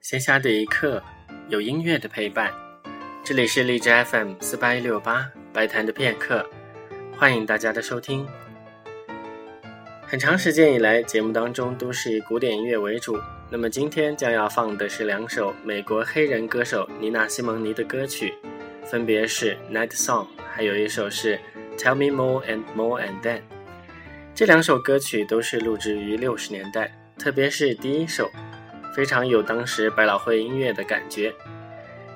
闲暇的一刻，有音乐的陪伴。这里是荔枝 FM 四八一六八白谈的片刻，欢迎大家的收听。很长时间以来，节目当中都是以古典音乐为主。那么今天将要放的是两首美国黑人歌手妮娜·西蒙尼的歌曲，分别是《Night Song》，还有一首是《Tell Me More and More and Then》。这两首歌曲都是录制于六十年代，特别是第一首。非常有当时百老汇音乐的感觉。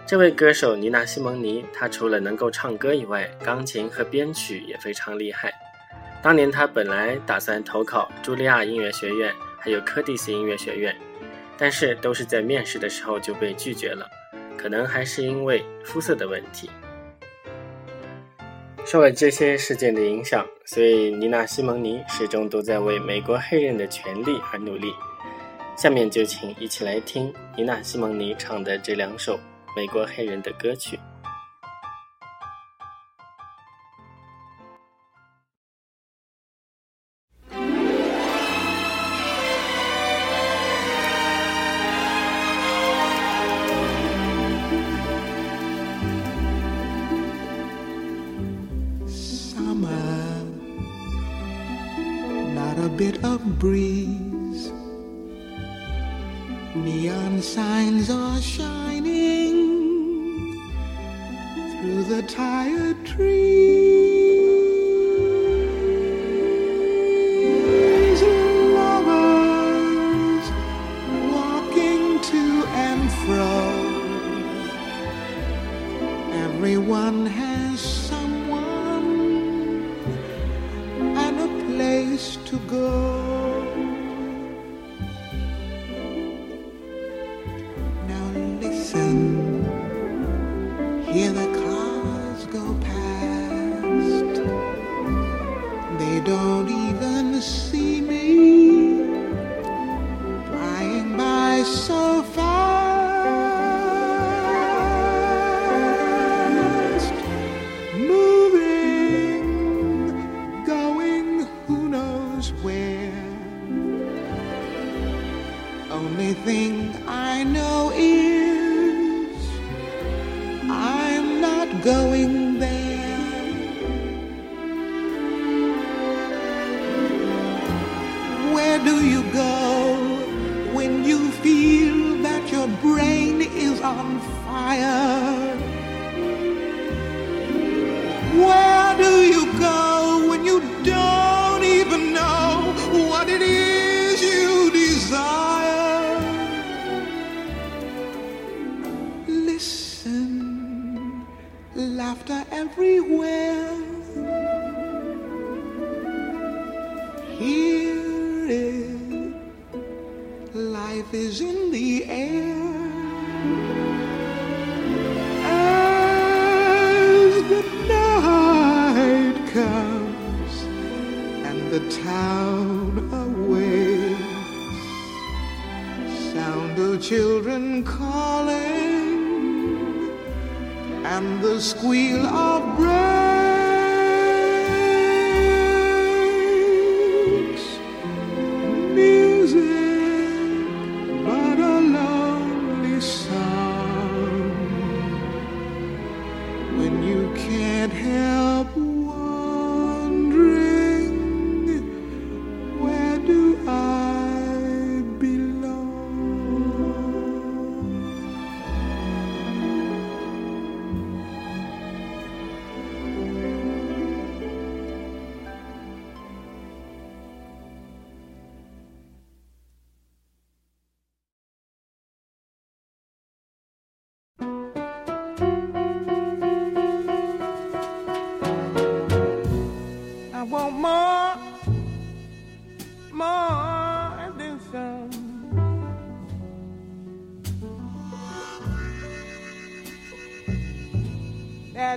这位歌手妮娜·西蒙尼，她除了能够唱歌以外，钢琴和编曲也非常厉害。当年她本来打算投考茱莉亚音乐学院，还有柯蒂斯音乐学院，但是都是在面试的时候就被拒绝了，可能还是因为肤色的问题。受了这些事件的影响，所以妮娜·西蒙尼始终都在为美国黑人的权利而努力。下面就请一起来听妮娜·西蒙尼唱的这两首美国黑人的歌曲。Summer, not a bit of breeze. Neon signs are shining through the tired trees. Lovers walking to and fro. Everyone has someone and a place to go. Is I'm not going there. Where do you go when you feel that your brain is on fire? Laughter everywhere. Hear it, life is in the air. As the night comes and the town awakes, sound of children calling and the squeal of brakes.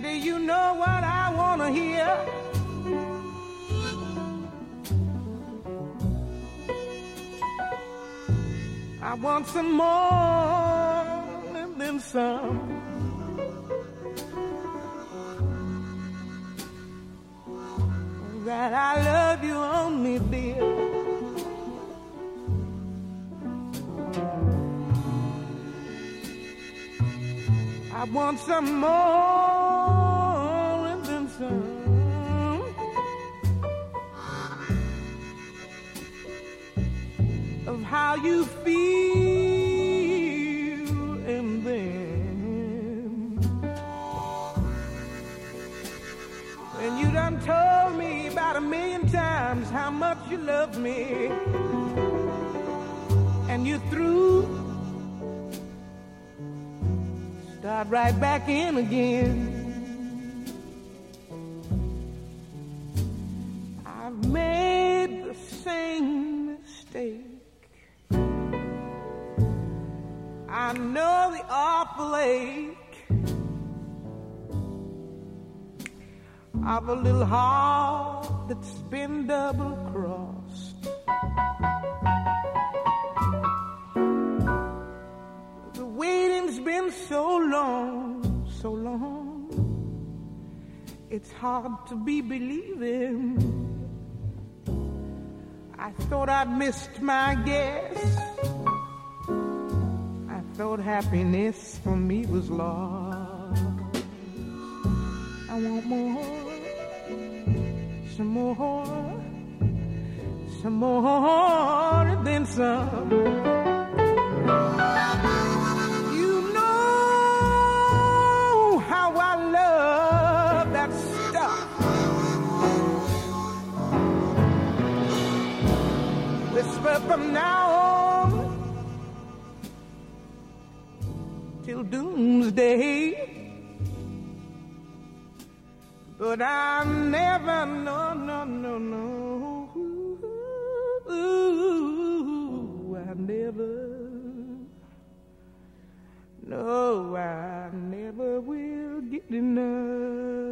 Daddy, you know what I want to hear. I want some more than some. that I love you only, dear. I want some more how you feel, and then when you done told me about a million times how much you love me, and you threw start right back in again. Ache of a little heart that's been double crossed. The waiting's been so long, so long. It's hard to be believing. I thought I'd missed my guess. Thought happiness for me was lost. I want more, some more, some more than some. till doomsday. But I never, no, no, no, no. Ooh, I never, no, I never will get enough.